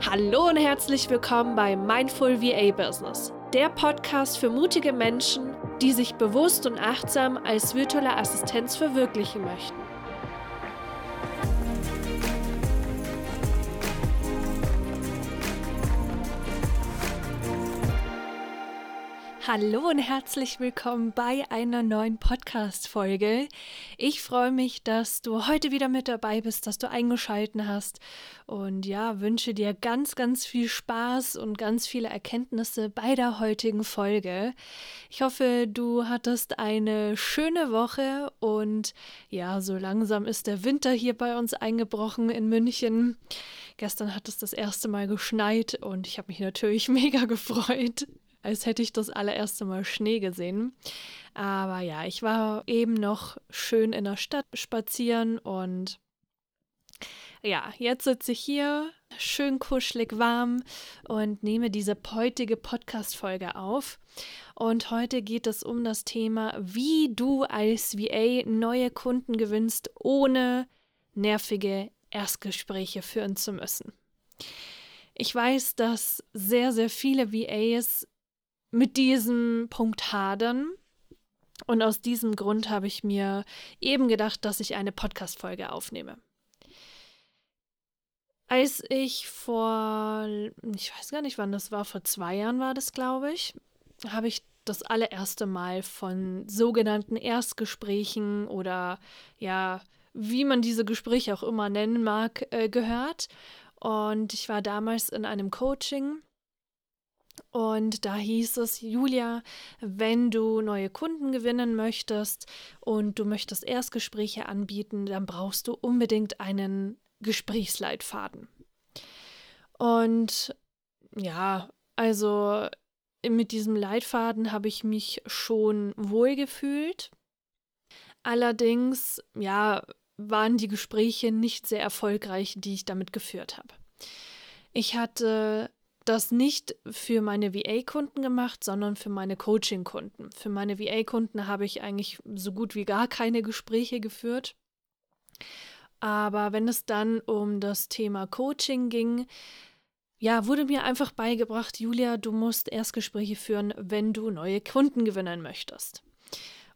Hallo und herzlich willkommen bei Mindful VA Business, der Podcast für mutige Menschen, die sich bewusst und achtsam als virtuelle Assistenz verwirklichen möchten. Hallo und herzlich willkommen bei einer neuen Podcast-Folge. Ich freue mich, dass du heute wieder mit dabei bist, dass du eingeschalten hast und ja, wünsche dir ganz, ganz viel Spaß und ganz viele Erkenntnisse bei der heutigen Folge. Ich hoffe, du hattest eine schöne Woche und ja, so langsam ist der Winter hier bei uns eingebrochen in München. Gestern hat es das erste Mal geschneit und ich habe mich natürlich mega gefreut als hätte ich das allererste Mal Schnee gesehen. Aber ja, ich war eben noch schön in der Stadt spazieren und ja, jetzt sitze ich hier, schön kuschelig warm und nehme diese heutige Podcast-Folge auf. Und heute geht es um das Thema, wie du als VA neue Kunden gewinnst, ohne nervige Erstgespräche führen zu müssen. Ich weiß, dass sehr, sehr viele VAs mit diesem Punkt hadern. Und aus diesem Grund habe ich mir eben gedacht, dass ich eine Podcast-Folge aufnehme. Als ich vor, ich weiß gar nicht, wann das war, vor zwei Jahren war das, glaube ich, habe ich das allererste Mal von sogenannten Erstgesprächen oder ja, wie man diese Gespräche auch immer nennen mag, äh, gehört. Und ich war damals in einem Coaching und da hieß es, Julia, wenn du neue Kunden gewinnen möchtest und du möchtest Erstgespräche anbieten, dann brauchst du unbedingt einen Gesprächsleitfaden. Und ja, also mit diesem Leitfaden habe ich mich schon wohl gefühlt. Allerdings, ja, waren die Gespräche nicht sehr erfolgreich, die ich damit geführt habe. Ich hatte das nicht für meine VA-Kunden gemacht, sondern für meine Coaching-Kunden. Für meine VA-Kunden habe ich eigentlich so gut wie gar keine Gespräche geführt. Aber wenn es dann um das Thema Coaching ging, ja, wurde mir einfach beigebracht, Julia, du musst Erstgespräche führen, wenn du neue Kunden gewinnen möchtest.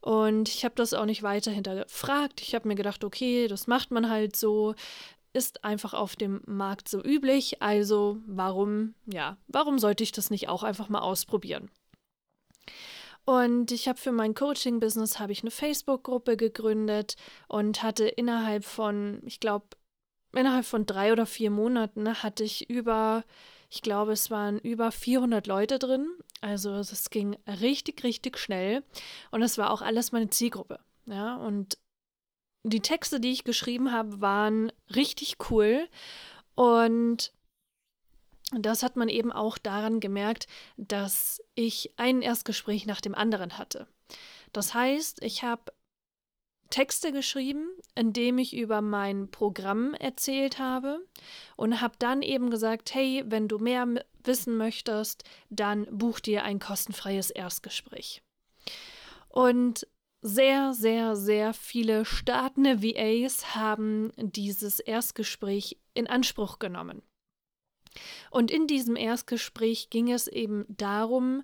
Und ich habe das auch nicht weiter hinterfragt. Ich habe mir gedacht, okay, das macht man halt so ist einfach auf dem Markt so üblich, also warum, ja, warum sollte ich das nicht auch einfach mal ausprobieren? Und ich habe für mein Coaching-Business habe ich eine Facebook-Gruppe gegründet und hatte innerhalb von, ich glaube, innerhalb von drei oder vier Monaten hatte ich über, ich glaube, es waren über 400 Leute drin. Also es ging richtig, richtig schnell. Und es war auch alles meine Zielgruppe. Ja, und die Texte, die ich geschrieben habe, waren richtig cool und das hat man eben auch daran gemerkt, dass ich ein Erstgespräch nach dem anderen hatte. Das heißt, ich habe Texte geschrieben, in dem ich über mein Programm erzählt habe und habe dann eben gesagt, hey, wenn du mehr wissen möchtest, dann buch dir ein kostenfreies Erstgespräch. Und sehr, sehr, sehr viele startende VAs haben dieses Erstgespräch in Anspruch genommen. Und in diesem Erstgespräch ging es eben darum,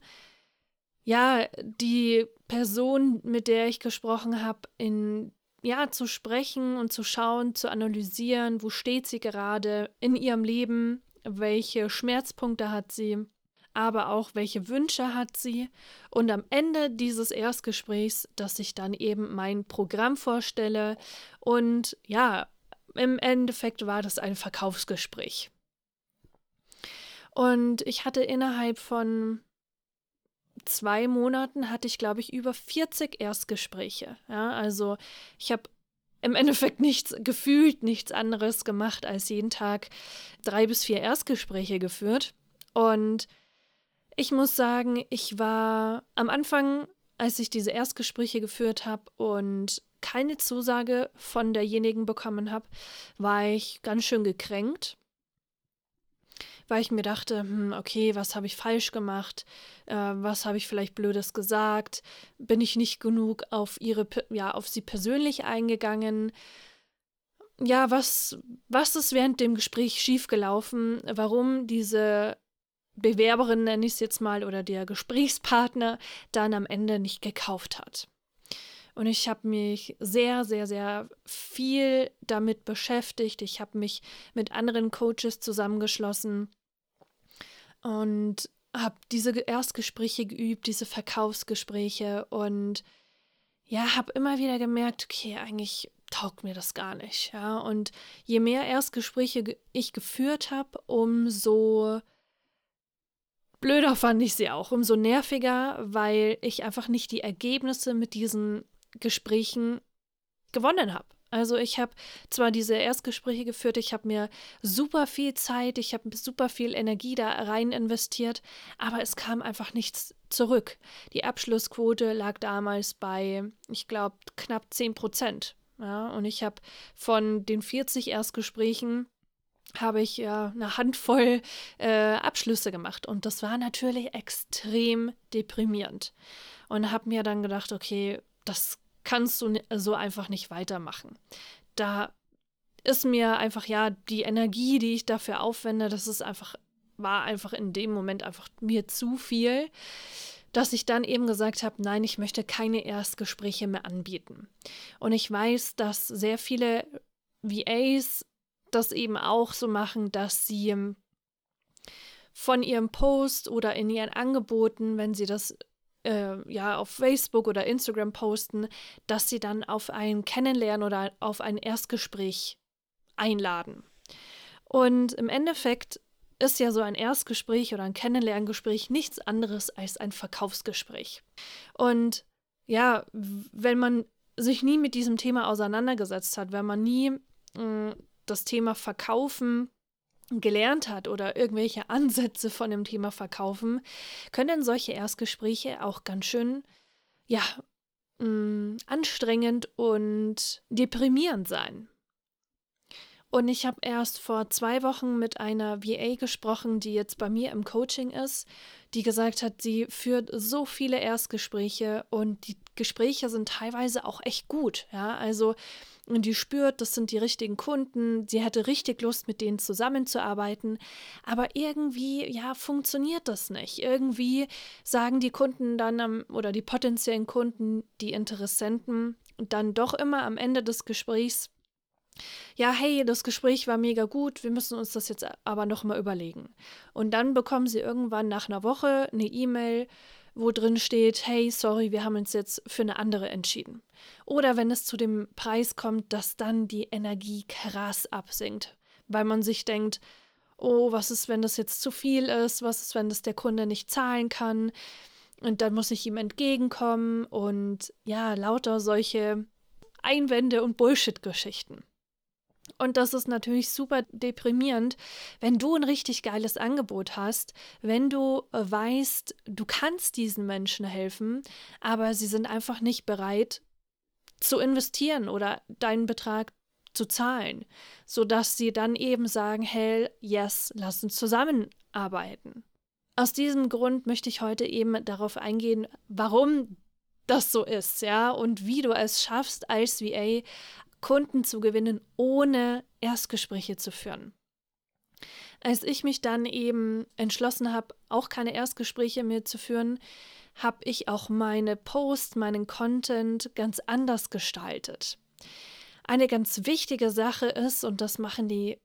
ja, die Person, mit der ich gesprochen habe, in ja, zu sprechen und zu schauen, zu analysieren, wo steht sie gerade in ihrem Leben, welche Schmerzpunkte hat sie aber auch welche Wünsche hat sie. Und am Ende dieses Erstgesprächs, dass ich dann eben mein Programm vorstelle. Und ja, im Endeffekt war das ein Verkaufsgespräch. Und ich hatte innerhalb von zwei Monaten hatte ich, glaube ich, über 40 Erstgespräche. Ja, also ich habe im Endeffekt nichts gefühlt, nichts anderes gemacht, als jeden Tag drei bis vier Erstgespräche geführt. Und ich muss sagen, ich war am Anfang, als ich diese Erstgespräche geführt habe und keine Zusage von derjenigen bekommen habe, war ich ganz schön gekränkt, weil ich mir dachte, hm, okay, was habe ich falsch gemacht? Äh, was habe ich vielleicht Blödes gesagt? Bin ich nicht genug auf ihre, ja, auf sie persönlich eingegangen? ja, was, was ist während dem Gespräch schiefgelaufen, warum diese Bewerberin, nenne ich es jetzt mal, oder der Gesprächspartner dann am Ende nicht gekauft hat. Und ich habe mich sehr, sehr, sehr viel damit beschäftigt. Ich habe mich mit anderen Coaches zusammengeschlossen und habe diese Erstgespräche geübt, diese Verkaufsgespräche und ja, habe immer wieder gemerkt, okay, eigentlich taugt mir das gar nicht. Ja, und je mehr Erstgespräche ich geführt habe, umso blöder fand ich sie auch, umso nerviger, weil ich einfach nicht die Ergebnisse mit diesen Gesprächen gewonnen habe. Also ich habe zwar diese Erstgespräche geführt, ich habe mir super viel Zeit, ich habe super viel Energie da rein investiert, aber es kam einfach nichts zurück. Die Abschlussquote lag damals bei, ich glaube, knapp 10 Prozent. Ja, und ich habe von den 40 Erstgesprächen habe ich ja eine Handvoll äh, Abschlüsse gemacht und das war natürlich extrem deprimierend und habe mir dann gedacht, okay, das kannst du so einfach nicht weitermachen. Da ist mir einfach ja die Energie, die ich dafür aufwende, das ist einfach war einfach in dem Moment einfach mir zu viel, dass ich dann eben gesagt habe, nein, ich möchte keine Erstgespräche mehr anbieten. Und ich weiß, dass sehr viele VAs das eben auch so machen, dass sie von ihrem Post oder in ihren Angeboten, wenn sie das äh, ja auf Facebook oder Instagram posten, dass sie dann auf ein Kennenlernen oder auf ein Erstgespräch einladen. Und im Endeffekt ist ja so ein Erstgespräch oder ein Kennenlerngespräch nichts anderes als ein Verkaufsgespräch. Und ja, wenn man sich nie mit diesem Thema auseinandergesetzt hat, wenn man nie mm, das Thema Verkaufen gelernt hat oder irgendwelche Ansätze von dem Thema Verkaufen, können solche Erstgespräche auch ganz schön, ja, mh, mm, anstrengend und deprimierend sein. Und ich habe erst vor zwei Wochen mit einer VA gesprochen, die jetzt bei mir im Coaching ist, die gesagt hat, sie führt so viele Erstgespräche und die Gespräche sind teilweise auch echt gut. Ja, also und die spürt, das sind die richtigen Kunden, sie hätte richtig Lust, mit denen zusammenzuarbeiten, aber irgendwie, ja, funktioniert das nicht. Irgendwie sagen die Kunden dann oder die potenziellen Kunden, die Interessenten, dann doch immer am Ende des Gesprächs, ja, hey, das Gespräch war mega gut, wir müssen uns das jetzt aber nochmal überlegen. Und dann bekommen sie irgendwann nach einer Woche eine E-Mail, wo drin steht, hey, sorry, wir haben uns jetzt für eine andere entschieden. Oder wenn es zu dem Preis kommt, dass dann die Energie krass absinkt, weil man sich denkt, oh, was ist, wenn das jetzt zu viel ist? Was ist, wenn das der Kunde nicht zahlen kann? Und dann muss ich ihm entgegenkommen und ja, lauter solche Einwände und Bullshit-Geschichten. Und das ist natürlich super deprimierend, wenn du ein richtig geiles Angebot hast, wenn du äh, weißt, du kannst diesen Menschen helfen, aber sie sind einfach nicht bereit zu investieren oder deinen Betrag zu zahlen, sodass sie dann eben sagen, hey, yes, lass uns zusammenarbeiten. Aus diesem Grund möchte ich heute eben darauf eingehen, warum das so ist, ja, und wie du es schaffst, als VA Kunden zu gewinnen, ohne Erstgespräche zu führen. Als ich mich dann eben entschlossen habe, auch keine Erstgespräche mehr zu führen, habe ich auch meine Post, meinen Content ganz anders gestaltet. Eine ganz wichtige Sache ist, und das machen die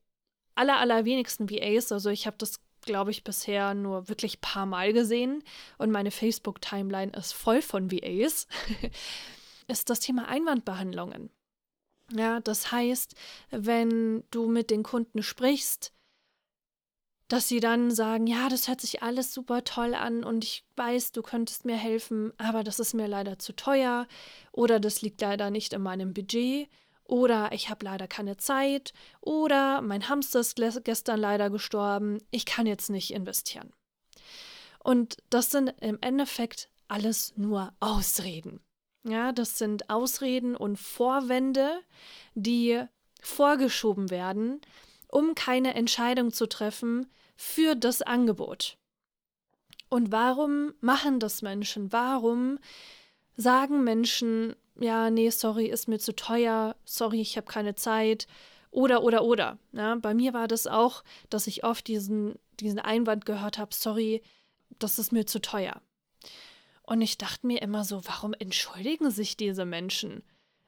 aller, allerwenigsten VAs, also ich habe das, glaube ich, bisher nur wirklich paar Mal gesehen und meine Facebook-Timeline ist voll von VAs, ist das Thema Einwandbehandlungen. Ja, das heißt, wenn du mit den Kunden sprichst, dass sie dann sagen, ja, das hört sich alles super toll an und ich weiß, du könntest mir helfen, aber das ist mir leider zu teuer oder das liegt leider nicht in meinem Budget oder ich habe leider keine Zeit oder mein Hamster ist gestern leider gestorben, ich kann jetzt nicht investieren. Und das sind im Endeffekt alles nur Ausreden. Ja, das sind Ausreden und Vorwände, die vorgeschoben werden, um keine Entscheidung zu treffen für das Angebot. Und warum machen das Menschen? Warum sagen Menschen, ja, nee, sorry, ist mir zu teuer, sorry, ich habe keine Zeit Oder, oder, oder. Ja, bei mir war das auch, dass ich oft diesen, diesen Einwand gehört habe, sorry, das ist mir zu teuer. Und ich dachte mir immer so, warum entschuldigen sich diese Menschen?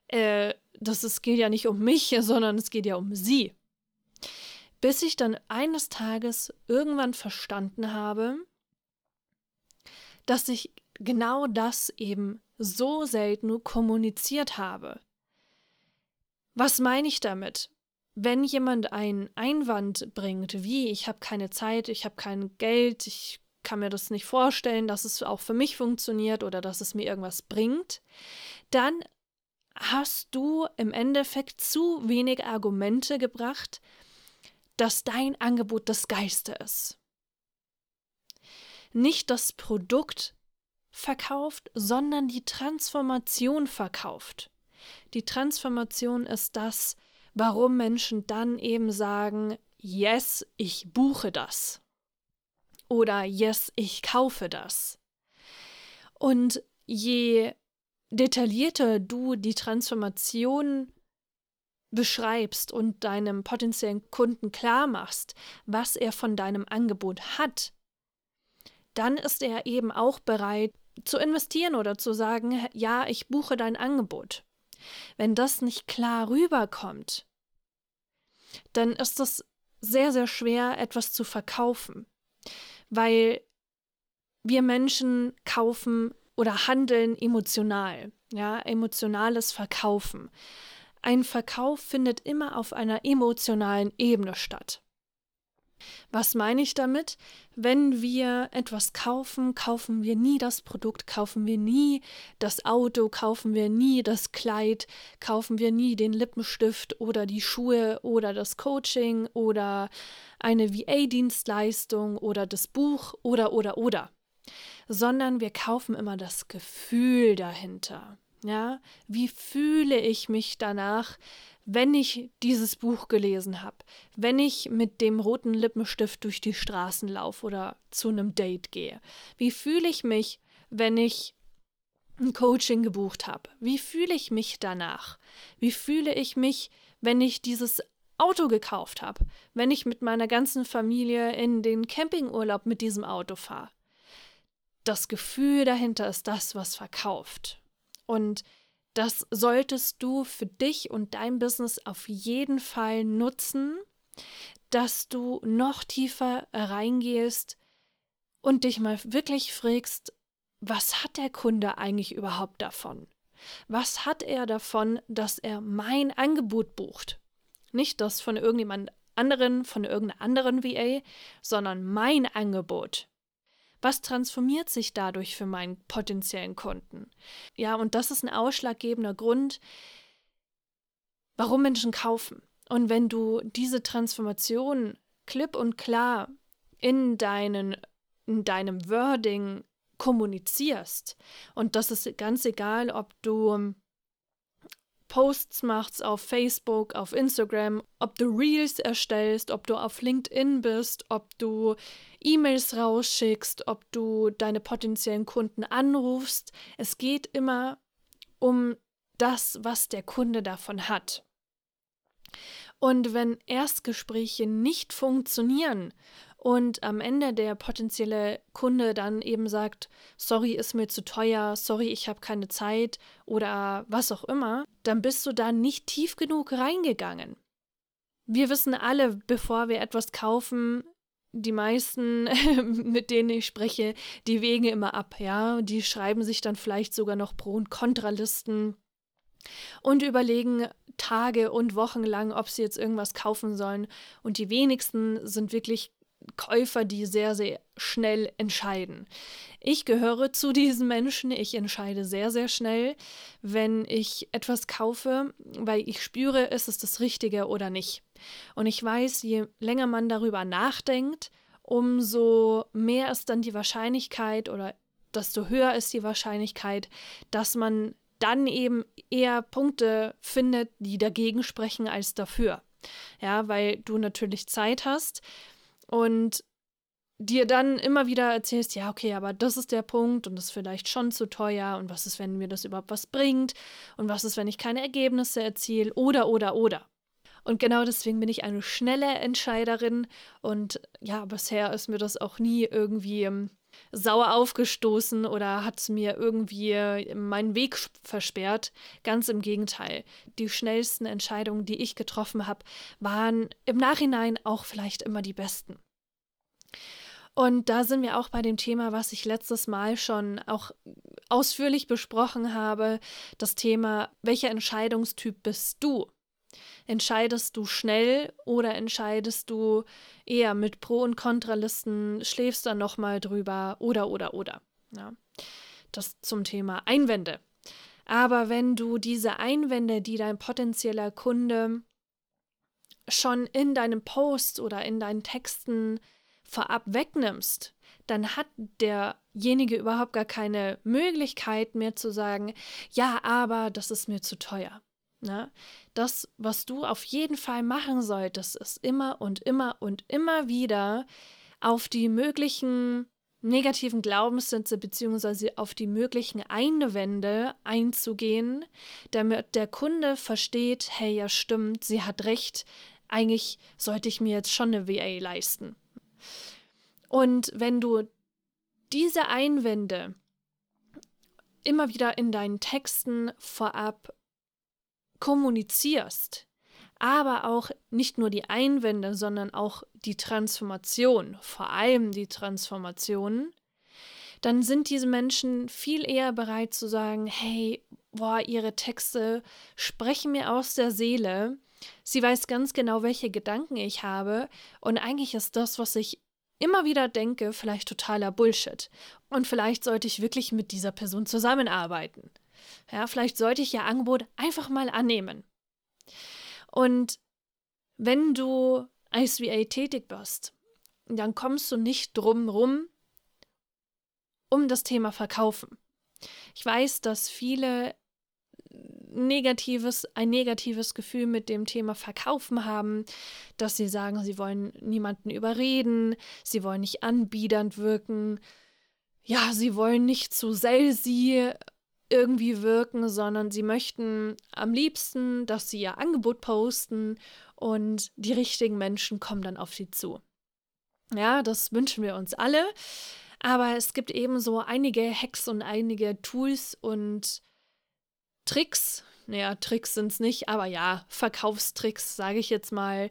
Äh, das es geht ja nicht um mich, sondern es geht ja um sie. Bis ich dann eines Tages irgendwann verstanden habe, dass ich genau das eben so selten kommuniziert habe. Was meine ich damit? Wenn jemand einen Einwand bringt, wie ich habe keine Zeit, ich habe kein Geld, ich kann mir das nicht vorstellen, dass es auch für mich funktioniert oder dass es mir irgendwas bringt, dann hast du im Endeffekt zu wenig Argumente gebracht, dass dein Angebot das Geiste ist. Nicht das Produkt verkauft, sondern die Transformation verkauft. Die Transformation ist das, warum Menschen dann eben sagen, yes, ich buche das. Oder yes, ich kaufe das. Und je detaillierter du die Transformation beschreibst und deinem potenziellen Kunden klar machst, was er von deinem Angebot hat, dann ist er eben auch bereit zu investieren oder zu sagen, ja, ich buche dein Angebot. Wenn das nicht klar rüberkommt, dann ist es sehr, sehr schwer, etwas zu verkaufen, weil wir Menschen kaufen oder handeln emotional, ja, emotionales Verkaufen. Ein Verkauf findet immer auf einer emotionalen Ebene statt. Was meine ich damit? Wenn wir etwas kaufen, kaufen wir nie das Produkt, kaufen wir nie das Auto, kaufen wir nie das Kleid, kaufen wir nie den Lippenstift oder die Schuhe oder das Coaching oder eine VA-Dienstleistung oder das Buch oder oder oder, sondern wir kaufen immer das Gefühl dahinter. Ja, wie fühle ich mich danach, wenn ich dieses Buch gelesen habe, wenn ich mit dem roten Lippenstift durch die Straßen laufe oder zu einem Date gehe? Wie fühle ich mich, wenn ich ein Coaching gebucht habe? Wie fühle ich mich danach? Wie fühle ich mich, wenn ich dieses Auto gekauft habe, wenn ich mit meiner ganzen Familie in den Campingurlaub mit diesem Auto fahre? Das Gefühl dahinter ist das, was verkauft. Und das solltest du für dich und dein Business auf jeden Fall nutzen, dass du noch tiefer reingehst und dich mal wirklich fragst, was hat der Kunde eigentlich überhaupt davon? Was hat er davon, dass er mein Angebot bucht? Nicht das von irgendjemand anderen, von irgendeiner anderen VA, sondern mein Angebot. Was transformiert sich dadurch für meinen potenziellen Kunden? Ja, und das ist ein ausschlaggebender Grund, warum Menschen kaufen. Und wenn du diese Transformation klipp und klar in, deinen, in deinem Wording kommunizierst, und das ist ganz egal, ob du Posts machst auf Facebook, auf Instagram, ob du Reels erstellst, ob du auf LinkedIn bist, ob du E-Mails rausschickst, ob du deine potenziellen Kunden anrufst. Es geht immer um das, was der Kunde davon hat. Und wenn Erstgespräche nicht funktionieren und am Ende der potenzielle Kunde dann eben sagt, sorry, ist mir zu teuer, sorry, ich habe keine Zeit oder was auch immer, dann bist du da nicht tief genug reingegangen. Wir wissen alle, bevor wir etwas kaufen, die meisten, mit denen ich spreche, die wägen immer ab, ja. Die schreiben sich dann vielleicht sogar noch Pro- und Kontralisten und überlegen Tage und Wochen lang, ob sie jetzt irgendwas kaufen sollen. Und die wenigsten sind wirklich Käufer, die sehr, sehr schnell entscheiden. Ich gehöre zu diesen Menschen. Ich entscheide sehr, sehr schnell, wenn ich etwas kaufe, weil ich spüre, ist es das Richtige oder nicht. Und ich weiß, je länger man darüber nachdenkt, umso mehr ist dann die Wahrscheinlichkeit oder desto höher ist die Wahrscheinlichkeit, dass man dann eben eher Punkte findet, die dagegen sprechen als dafür. Ja, weil du natürlich Zeit hast und dir dann immer wieder erzählst, ja, okay, aber das ist der Punkt und das ist vielleicht schon zu teuer und was ist, wenn mir das überhaupt was bringt und was ist, wenn ich keine Ergebnisse erziele oder, oder, oder. Und genau deswegen bin ich eine schnelle Entscheiderin. Und ja, bisher ist mir das auch nie irgendwie ähm, sauer aufgestoßen oder hat mir irgendwie äh, meinen Weg versperrt. Ganz im Gegenteil. Die schnellsten Entscheidungen, die ich getroffen habe, waren im Nachhinein auch vielleicht immer die besten. Und da sind wir auch bei dem Thema, was ich letztes Mal schon auch ausführlich besprochen habe, das Thema, welcher Entscheidungstyp bist du? Entscheidest du schnell oder entscheidest du eher mit Pro- und Kontralisten, schläfst dann nochmal drüber oder oder oder. Ja. Das zum Thema Einwände. Aber wenn du diese Einwände, die dein potenzieller Kunde schon in deinem Post oder in deinen Texten vorab wegnimmst, dann hat derjenige überhaupt gar keine Möglichkeit mehr zu sagen, ja, aber das ist mir zu teuer. Ne? Das, was du auf jeden Fall machen solltest, ist immer und immer und immer wieder auf die möglichen negativen Glaubenssätze bzw. auf die möglichen Einwände einzugehen, damit der Kunde versteht, hey, ja stimmt, sie hat recht, eigentlich sollte ich mir jetzt schon eine VA leisten. Und wenn du diese Einwände immer wieder in deinen Texten vorab kommunizierst, aber auch nicht nur die Einwände, sondern auch die Transformation, vor allem die Transformation, dann sind diese Menschen viel eher bereit zu sagen, hey, boah, ihre Texte sprechen mir aus der Seele. Sie weiß ganz genau, welche Gedanken ich habe und eigentlich ist das, was ich immer wieder denke, vielleicht totaler Bullshit. Und vielleicht sollte ich wirklich mit dieser Person zusammenarbeiten. Ja, vielleicht sollte ich ihr Angebot einfach mal annehmen. Und wenn du als VA tätig bist, dann kommst du nicht drum rum um das Thema Verkaufen. Ich weiß, dass viele negatives, ein negatives Gefühl mit dem Thema Verkaufen haben, dass sie sagen, sie wollen niemanden überreden, sie wollen nicht anbiedernd wirken, ja, sie wollen nicht zu salesy irgendwie wirken, sondern sie möchten am liebsten, dass sie ihr Angebot posten und die richtigen Menschen kommen dann auf sie zu. Ja, das wünschen wir uns alle. Aber es gibt eben so einige Hacks und einige Tools und Tricks, naja, Tricks sind es nicht, aber ja, Verkaufstricks, sage ich jetzt mal,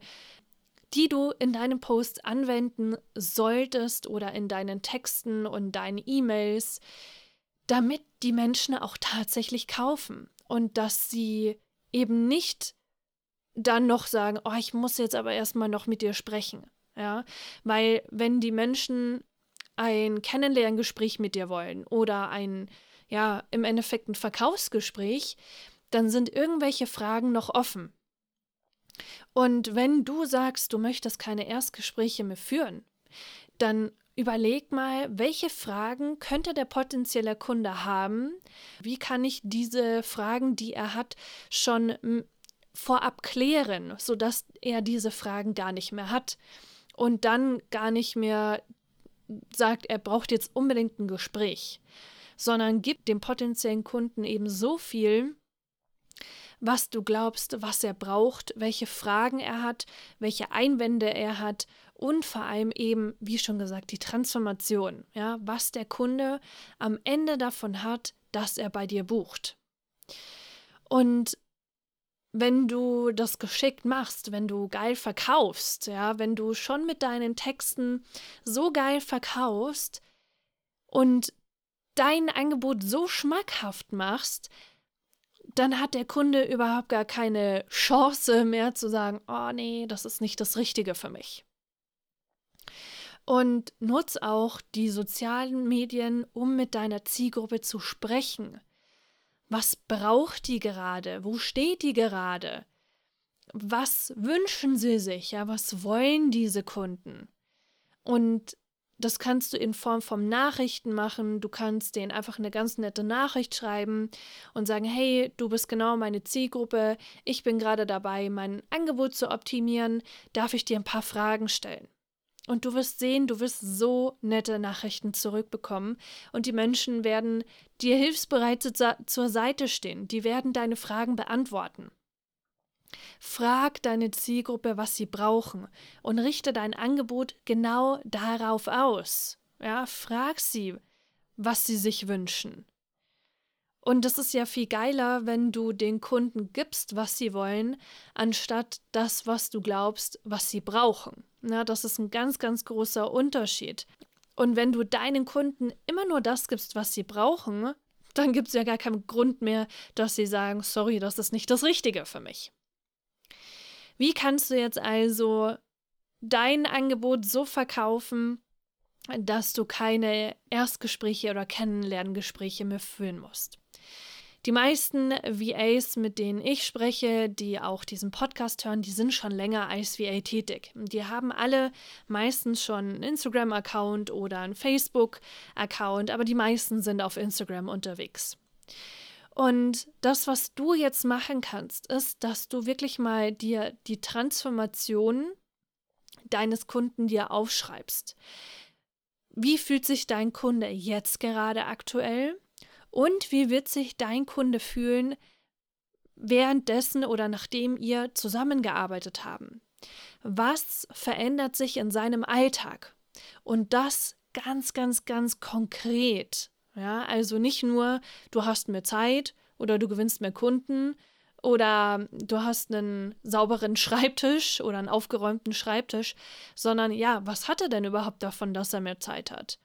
die du in deinem Post anwenden solltest oder in deinen Texten und deinen E-Mails, damit die Menschen auch tatsächlich kaufen und dass sie eben nicht dann noch sagen, oh, ich muss jetzt aber erstmal noch mit dir sprechen. Ja, weil wenn die Menschen ein Kennenlerngespräch mit dir wollen oder ein ja, im Endeffekt ein Verkaufsgespräch, dann sind irgendwelche Fragen noch offen. Und wenn du sagst, du möchtest keine Erstgespräche mehr führen, dann überleg mal, welche Fragen könnte der potenzielle Kunde haben? Wie kann ich diese Fragen, die er hat, schon vorab klären, sodass er diese Fragen gar nicht mehr hat und dann gar nicht mehr sagt, er braucht jetzt unbedingt ein Gespräch sondern gib dem potenziellen Kunden eben so viel, was du glaubst, was er braucht, welche Fragen er hat, welche Einwände er hat und vor allem eben, wie schon gesagt, die Transformation, ja, was der Kunde am Ende davon hat, dass er bei dir bucht. Und wenn du das geschickt machst, wenn du geil verkaufst, ja, wenn du schon mit deinen Texten so geil verkaufst und dein Angebot so schmackhaft machst, dann hat der Kunde überhaupt gar keine Chance mehr zu sagen, oh nee, das ist nicht das Richtige für mich. Und nutz auch die sozialen Medien, um mit deiner Zielgruppe zu sprechen. Was braucht die gerade? Wo steht die gerade? Was wünschen sie sich? Ja, was wollen diese Kunden? Und das kannst du in Form von Nachrichten machen. Du kannst denen einfach eine ganz nette Nachricht schreiben und sagen, hey, du bist genau meine Zielgruppe. Ich bin gerade dabei, mein Angebot zu optimieren. Darf ich dir ein paar Fragen stellen? Und du wirst sehen, du wirst so nette Nachrichten zurückbekommen und die Menschen werden dir hilfsbereit zur Seite stehen. Die werden deine Fragen beantworten. Frag deine Zielgruppe, was sie brauchen und richte dein Angebot genau darauf aus. Ja, frag sie, was sie sich wünschen. Und das ist ja viel geiler, wenn du den Kunden gibst, was sie wollen, anstatt das, was du glaubst, was sie brauchen. Ja, das ist ein ganz, ganz großer Unterschied. Und wenn du deinen Kunden immer nur das gibst, was sie brauchen, dann gibt es ja gar keinen Grund mehr, dass sie sagen, sorry, das ist nicht das Richtige für mich. Wie kannst du jetzt also dein Angebot so verkaufen, dass du keine Erstgespräche oder Kennenlerngespräche mehr führen musst? Die meisten VAs, mit denen ich spreche, die auch diesen Podcast hören, die sind schon länger als VA tätig. Die haben alle meistens schon einen Instagram-Account oder einen Facebook-Account, aber die meisten sind auf Instagram unterwegs. Und das, was du jetzt machen kannst, ist, dass du wirklich mal dir die Transformation deines Kunden dir aufschreibst. Wie fühlt sich dein Kunde jetzt gerade aktuell? Und wie wird sich dein Kunde fühlen währenddessen oder nachdem ihr zusammengearbeitet haben? Was verändert sich in seinem Alltag? Und das ganz, ganz, ganz konkret. Ja, also nicht nur, du hast mehr Zeit oder du gewinnst mehr Kunden oder du hast einen sauberen Schreibtisch oder einen aufgeräumten Schreibtisch, sondern ja, was hat er denn überhaupt davon, dass er mehr Zeit hat?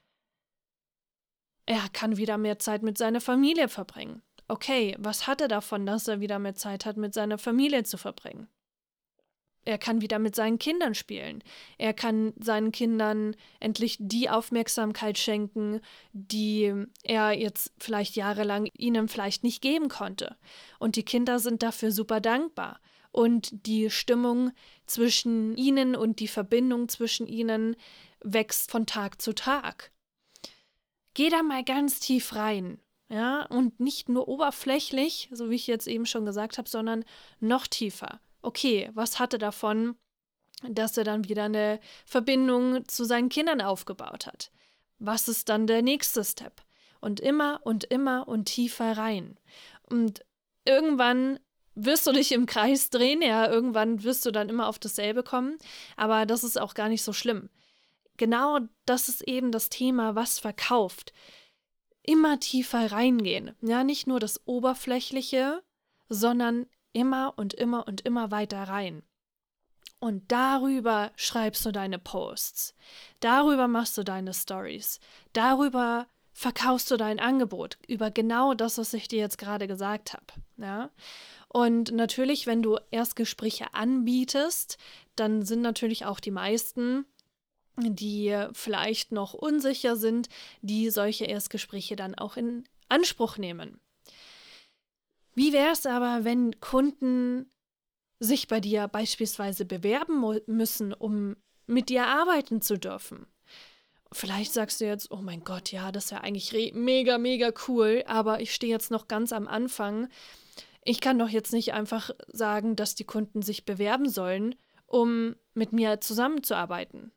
Er kann wieder mehr Zeit mit seiner Familie verbringen. Okay, was hat er davon, dass er wieder mehr Zeit hat, mit seiner Familie zu verbringen? Er kann wieder mit seinen Kindern spielen. Er kann seinen Kindern endlich die Aufmerksamkeit schenken, die er jetzt vielleicht jahrelang ihnen vielleicht nicht geben konnte. Und die Kinder sind dafür super dankbar. Und die Stimmung zwischen ihnen und die Verbindung zwischen ihnen wächst von Tag zu Tag. Geh da mal ganz tief rein. Ja, und nicht nur oberflächlich, so wie ich jetzt eben schon gesagt habe, sondern noch tiefer. Okay, was hatte davon, dass er dann wieder eine Verbindung zu seinen Kindern aufgebaut hat? Was ist dann der nächste Step? Und immer und immer und tiefer rein. Und irgendwann wirst du dich im Kreis drehen, ja, irgendwann wirst du dann immer auf dasselbe kommen, aber das ist auch gar nicht so schlimm genau das ist eben das Thema, was verkauft. Immer tiefer reingehen. Ja, nicht nur das Oberflächliche, sondern immer und immer und immer weiter rein. Und darüber schreibst du deine Posts. Darüber machst du deine Stories. Darüber verkaufst du dein Angebot. Über genau das, was ich dir jetzt gerade gesagt habe. Ja? Und natürlich, wenn du Erstgespräche anbietest, dann sind natürlich auch die meisten die vielleicht noch unsicher sind, die solche Erstgespräche dann auch in Anspruch nehmen. Wie wäre es aber, wenn Kunden sich bei dir beispielsweise bewerben müssen, um mit dir arbeiten zu dürfen? Vielleicht sagst du jetzt, oh mein Gott, ja, das wäre eigentlich mega, mega cool, aber ich stehe jetzt noch ganz am Anfang. Ich kann doch jetzt nicht einfach sagen, dass die Kunden sich bewerben sollen, um mit mir zusammenzuarbeiten.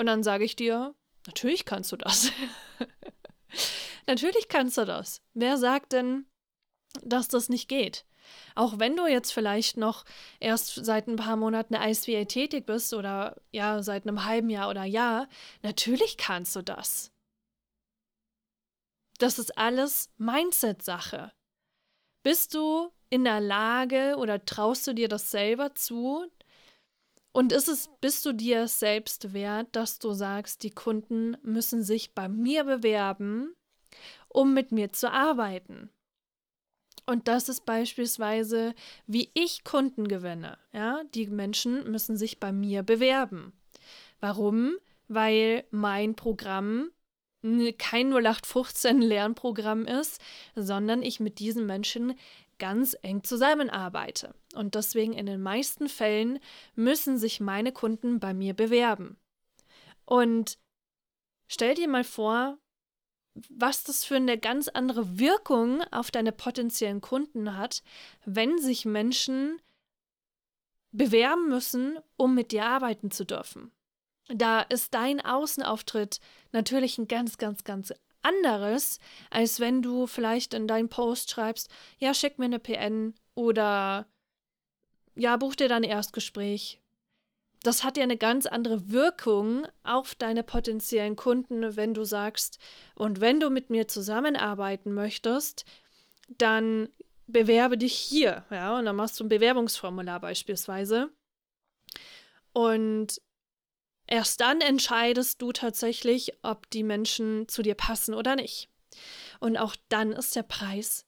Und dann sage ich dir, natürlich kannst du das. natürlich kannst du das. Wer sagt denn, dass das nicht geht? Auch wenn du jetzt vielleicht noch erst seit ein paar Monaten als VA tätig bist oder ja, seit einem halben Jahr oder Jahr, natürlich kannst du das. Das ist alles Mindset-Sache. Bist du in der Lage oder traust du dir das selber zu, und ist es, bist du dir selbst wert, dass du sagst, die Kunden müssen sich bei mir bewerben, um mit mir zu arbeiten? Und das ist beispielsweise, wie ich Kunden gewinne. Ja, die Menschen müssen sich bei mir bewerben. Warum? Weil mein Programm kein 0815 Lernprogramm ist, sondern ich mit diesen Menschen ganz eng zusammenarbeite. Und deswegen in den meisten Fällen müssen sich meine Kunden bei mir bewerben. Und stell dir mal vor, was das für eine ganz andere Wirkung auf deine potenziellen Kunden hat, wenn sich Menschen bewerben müssen, um mit dir arbeiten zu dürfen. Da ist dein Außenauftritt natürlich ein ganz, ganz, ganz anderes, als wenn du vielleicht in deinen Post schreibst, ja, schick mir eine PN oder ja, buch dir dann Erstgespräch. Das hat ja eine ganz andere Wirkung auf deine potenziellen Kunden, wenn du sagst, und wenn du mit mir zusammenarbeiten möchtest, dann bewerbe dich hier, ja, und dann machst du ein Bewerbungsformular beispielsweise. Und erst dann entscheidest du tatsächlich, ob die Menschen zu dir passen oder nicht. Und auch dann ist der Preis,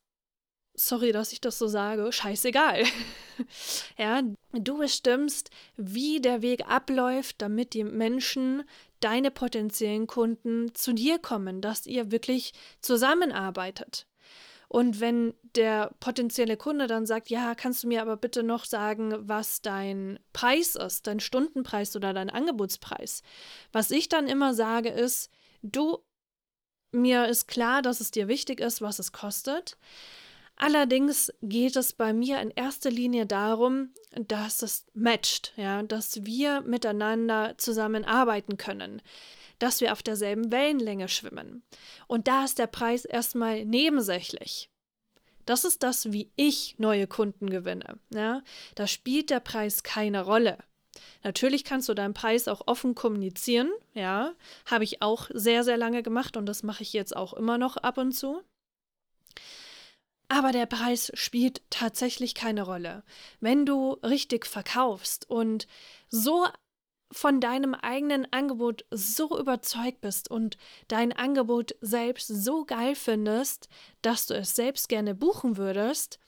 sorry, dass ich das so sage, scheißegal. ja, du bestimmst, wie der Weg abläuft, damit die Menschen, deine potenziellen Kunden zu dir kommen, dass ihr wirklich zusammenarbeitet. Und wenn der potenzielle Kunde dann sagt, ja, kannst du mir aber bitte noch sagen, was dein Preis ist, dein Stundenpreis oder dein Angebotspreis. Was ich dann immer sage ist, du, mir ist klar, dass es dir wichtig ist, was es kostet. Allerdings geht es bei mir in erster Linie darum, dass es matcht, ja, dass wir miteinander zusammenarbeiten können dass wir auf derselben Wellenlänge schwimmen. Und da ist der Preis erstmal nebensächlich. Das ist das, wie ich neue Kunden gewinne. Ja? Da spielt der Preis keine Rolle. Natürlich kannst du deinen Preis auch offen kommunizieren, ja, habe ich auch sehr, sehr lange gemacht und das mache ich jetzt auch immer noch ab und zu. Aber der Preis spielt tatsächlich keine Rolle. Wenn du richtig verkaufst und so von deinem eigenen Angebot so überzeugt bist und dein Angebot selbst so geil findest, dass du es selbst gerne buchen würdest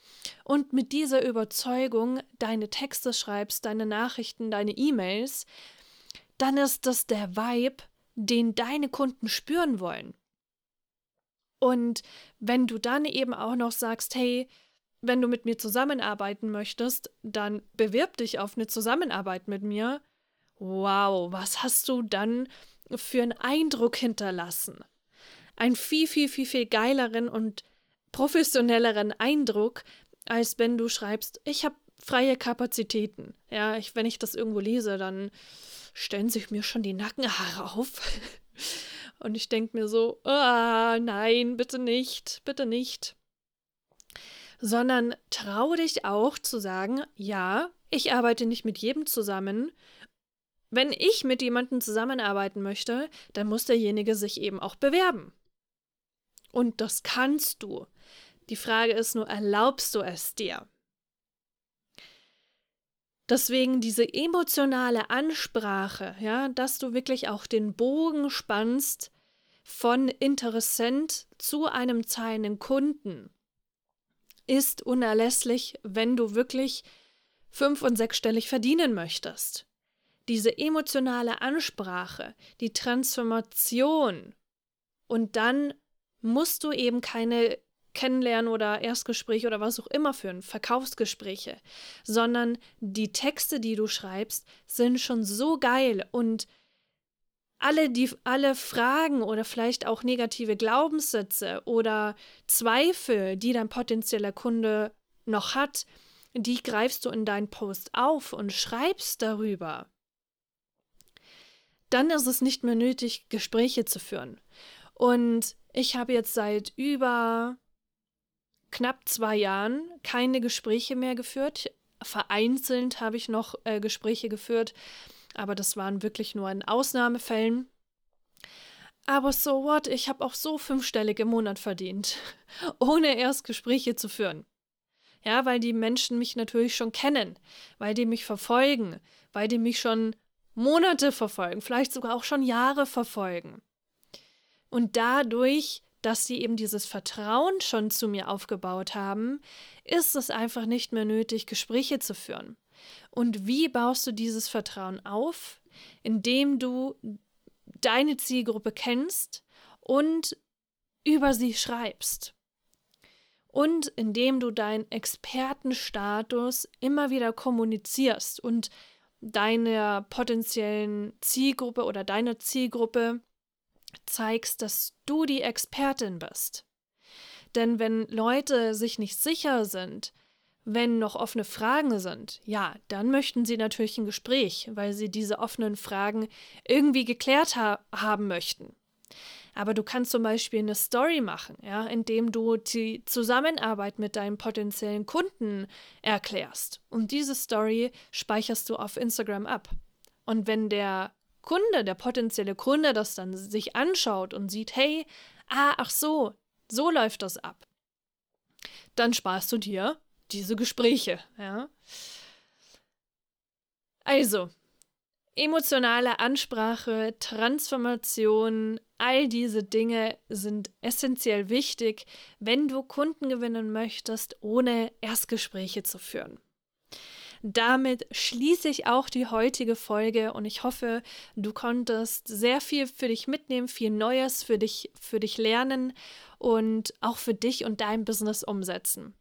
und mit dieser Überzeugung deine Texte schreibst, deine Nachrichten, deine E-Mails, dann ist das der Vibe, den deine Kunden spüren wollen. Und wenn du dann eben auch noch sagst, hey, wenn du mit mir zusammenarbeiten möchtest, dann bewirb dich auf eine Zusammenarbeit mit mir Wow, was hast du dann für einen Eindruck hinterlassen? Ein viel, viel, viel, viel geileren und professionelleren Eindruck, als wenn du schreibst, ich habe freie Kapazitäten. Ja, ich, wenn ich das irgendwo lese, dann stellen sich mir schon die Nackenhaare auf. Und ich denke mir so, ah, nein, bitte nicht, bitte nicht. Sondern traue dich auch zu sagen, ja, ich arbeite nicht mit jedem zusammen wenn ich mit jemandem zusammenarbeiten möchte, dann muss derjenige sich eben auch bewerben. Und das kannst du. Die Frage ist nur, erlaubst du es dir? Deswegen diese emotionale Ansprache, ja, dass du wirklich auch den Bogen spannst von Interessent zu einem zahlenden Kunden, ist unerlässlich, wenn du wirklich fünf- und sechsstellig verdienen möchtest diese emotionale Ansprache, die Transformation. Und dann musst du eben keine Kennenlernen oder Erstgespräche oder was auch immer führen, Verkaufsgespräche, sondern die Texte, die du schreibst, sind schon so geil und alle, die, alle Fragen oder vielleicht auch negative Glaubenssätze oder Zweifel, die dein potenzieller Kunde noch hat, die greifst du in deinen Post auf und schreibst darüber dann ist es nicht mehr nötig, Gespräche zu führen. Und ich habe jetzt seit über knapp zwei Jahren keine Gespräche mehr geführt. Vereinzelt habe ich noch äh, Gespräche geführt, aber das waren wirklich nur in Ausnahmefällen. Aber so what, ich habe auch so fünfstellig im Monat verdient, ohne erst Gespräche zu führen. Ja, weil die Menschen mich natürlich schon kennen, weil die mich verfolgen, weil die mich schon Monate verfolgen, vielleicht sogar auch schon Jahre verfolgen. Und dadurch, dass sie eben dieses Vertrauen schon zu mir aufgebaut haben, ist es einfach nicht mehr nötig, Gespräche zu führen. Und wie baust du dieses Vertrauen auf? Indem du deine Zielgruppe kennst und über sie schreibst. Und indem du deinen Expertenstatus immer wieder kommunizierst und deiner potenziellen Zielgruppe oder deiner Zielgruppe zeigst, dass du die Expertin bist. Denn wenn Leute sich nicht sicher sind, wenn noch offene Fragen sind, ja, dann möchten sie natürlich ein Gespräch, weil sie diese offenen Fragen irgendwie geklärt ha haben möchten. Aber du kannst zum Beispiel eine Story machen, ja, indem du die Zusammenarbeit mit deinen potenziellen Kunden erklärst. Und diese Story speicherst du auf Instagram ab. Und wenn der Kunde, der potenzielle Kunde das dann sich anschaut und sieht, hey, ah, ach so, so läuft das ab, dann sparst du dir diese Gespräche, ja. Also, emotionale Ansprache, Transformation, all diese Dinge sind essentiell wichtig, wenn du Kunden gewinnen möchtest, ohne Erstgespräche zu führen. Damit schließe ich auch die heutige Folge und ich hoffe, du konntest sehr viel für dich mitnehmen, viel Neues für dich, für dich lernen und auch für dich und dein Business umsetzen.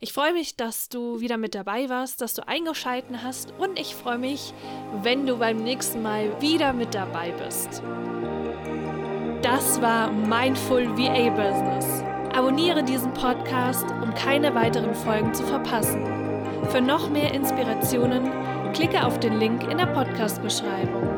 Ich freue mich, dass du wieder mit dabei warst, dass du eingeschalten hast und ich freue mich, wenn du beim nächsten Mal wieder mit dabei bist. Das war Mindful VA Business. Abonniere diesen Podcast, um keine weiteren Folgen zu verpassen. Für noch mehr Inspirationen klicke auf den Link in der Podcast-Beschreibung.